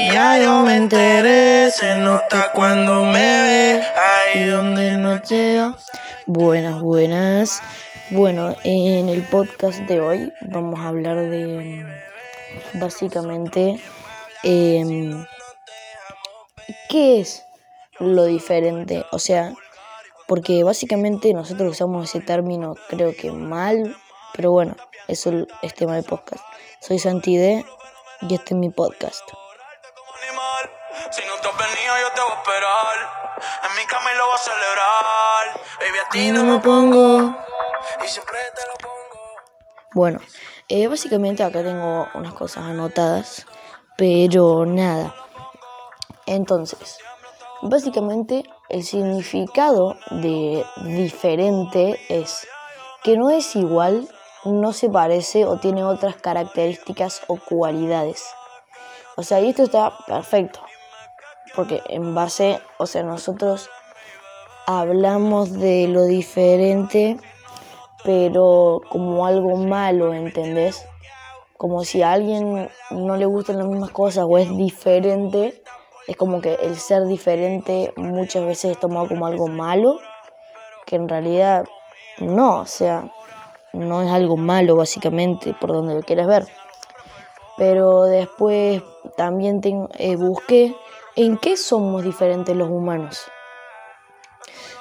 Ya yo me enteré, se nota cuando me ve, ahí donde no llega. Buenas, buenas. Bueno, en el podcast de hoy vamos a hablar de básicamente em, qué es lo diferente. O sea, porque básicamente nosotros usamos ese término creo que mal, pero bueno, eso es tema del podcast. Soy Santide y este es mi podcast. Venido, yo te voy a esperar. En mi lo voy a celebrar. A ti no me pongo. Y siempre te lo pongo. Bueno, eh, básicamente acá tengo unas cosas anotadas, pero nada. Entonces, básicamente el significado de diferente es que no es igual, no se parece o tiene otras características o cualidades. O sea, y esto está perfecto porque en base, o sea, nosotros hablamos de lo diferente, pero como algo malo, ¿entendés? Como si a alguien no le gustan las mismas cosas o es diferente, es como que el ser diferente muchas veces es tomado como algo malo, que en realidad no, o sea, no es algo malo básicamente, por donde lo quieras ver. Pero después también eh, busqué ¿En qué somos diferentes los humanos?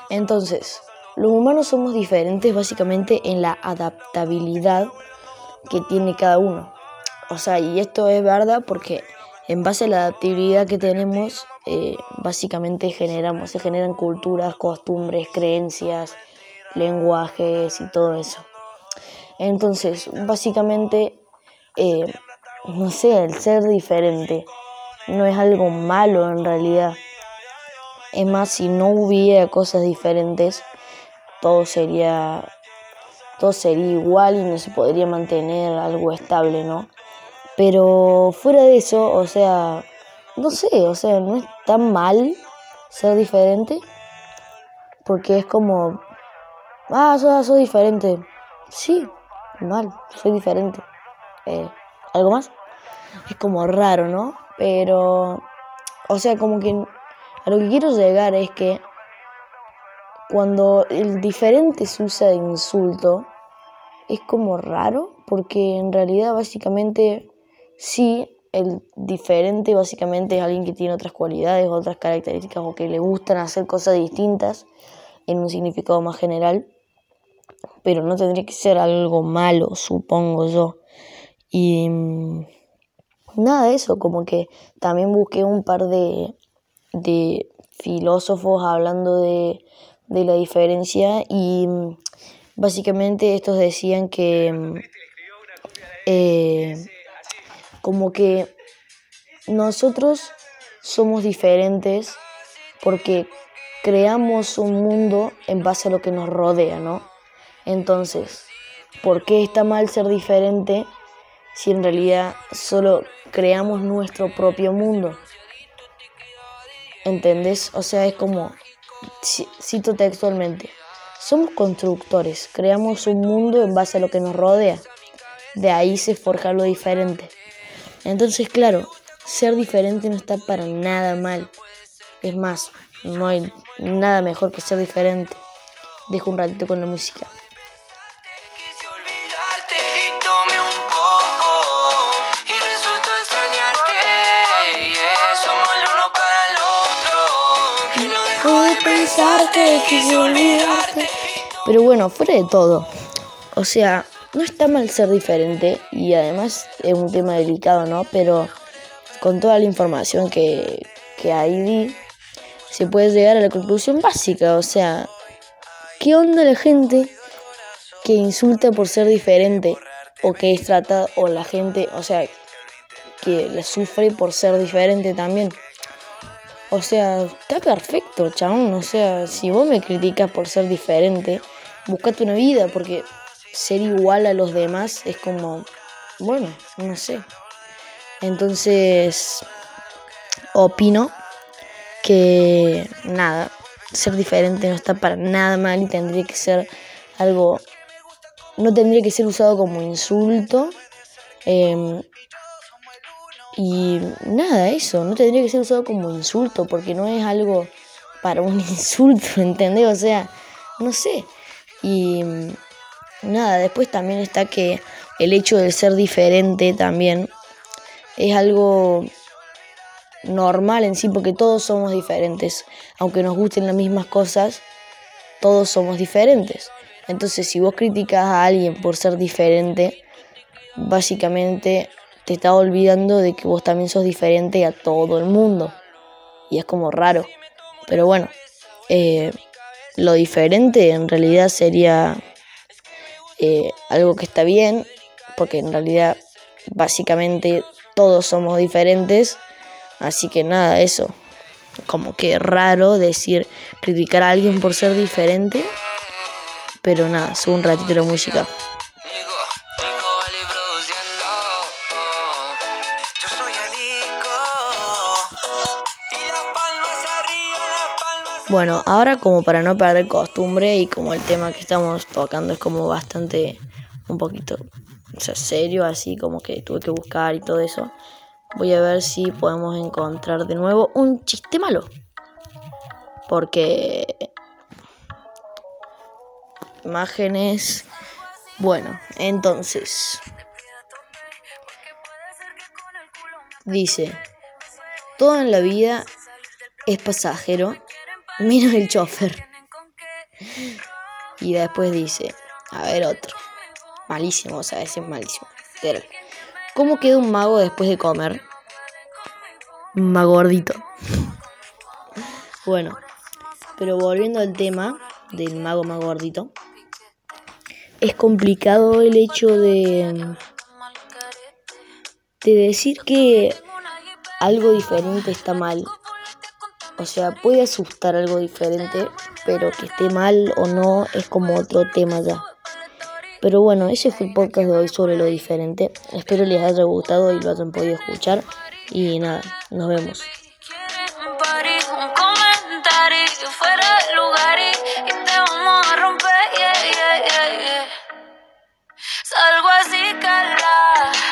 Entonces, los humanos somos diferentes básicamente en la adaptabilidad que tiene cada uno. O sea, y esto es verdad porque en base a la adaptabilidad que tenemos, eh, básicamente generamos, se generan culturas, costumbres, creencias, lenguajes y todo eso. Entonces, básicamente, eh, no sé, el ser diferente no es algo malo en realidad. Es más, si no hubiera cosas diferentes, todo sería, todo sería igual y no se podría mantener algo estable, ¿no? Pero fuera de eso, o sea, no sé, o sea, no es tan mal ser diferente, porque es como, ah, soy, diferente. Sí, mal, soy diferente. Eh, ¿Algo más? Es como raro, ¿no? Pero, o sea, como que a lo que quiero llegar es que cuando el diferente se usa de insulto, es como raro, porque en realidad básicamente sí, el diferente básicamente es alguien que tiene otras cualidades, otras características o que le gustan hacer cosas distintas en un significado más general, pero no tendría que ser algo malo, supongo yo. Y nada de eso, como que también busqué un par de, de filósofos hablando de, de, la diferencia y mm, básicamente estos decían que mm, eh, como que nosotros somos diferentes porque creamos un mundo en base a lo que nos rodea, ¿no? Entonces, ¿por qué está mal ser diferente si en realidad solo creamos nuestro propio mundo. ¿Entendés? O sea, es como, cito textualmente, somos constructores, creamos un mundo en base a lo que nos rodea. De ahí se forja lo diferente. Entonces, claro, ser diferente no está para nada mal. Es más, no hay nada mejor que ser diferente. Dejo un ratito con la música. Pero bueno, fuera de todo, o sea, no está mal ser diferente y además es un tema delicado, ¿no? Pero con toda la información que, que ahí di, se puede llegar a la conclusión básica, o sea, ¿qué onda la gente que insulta por ser diferente o que es tratada, o la gente, o sea, que la sufre por ser diferente también? O sea, está perfecto, chabón. O sea, si vos me criticas por ser diferente, buscate una vida, porque ser igual a los demás es como, bueno, no sé. Entonces, opino que nada, ser diferente no está para nada mal y tendría que ser algo, no tendría que ser usado como insulto. Em, Y nada, eso, no tendría que ser usado como insulto, porque no es algo para un insulto, ¿entendés? O sea, no sé. Y nada, después también está que el hecho de ser diferente también es algo normal en sí, porque todos somos diferentes. Aunque nos gusten las mismas cosas, todos somos diferentes. Entonces, si vos criticas a alguien por ser diferente, básicamente te está olvidando de que vos también sos diferente a todo el mundo. Y es como raro. Pero bueno, eh, lo diferente en realidad sería eh, algo que está bien, porque en realidad básicamente todos somos diferentes. Así que nada, eso. Como que raro decir, criticar a alguien por ser diferente. Pero nada, sube un ratito la música. Bueno, ahora como para no perder costumbre y como el tema que estamos tocando es como bastante, un poquito, o sea, serio, así como que tuve que buscar y todo eso, voy a ver si podemos encontrar de nuevo un chiste malo. Porque... Imágenes... Bueno, entonces... Dice, todo en la vida es pasajero Mira el chofer. Y después dice, a ver otro. Malísimo, o sea, ese es malísimo. Pero, ¿cómo queda un mago después de comer? Mago gordito. Bueno, pero volviendo al tema del mago más gordito, es complicado el hecho de, de decir que algo diferente está mal o sea, puede asustar algo diferente, pero que esté mal o no es como otro tema ya. Pero bueno, ese fue el podcast de hoy sobre lo diferente. Espero les haya gustado y lo hayan podido escuchar. Y nada, nos vemos. Salgo así, cala.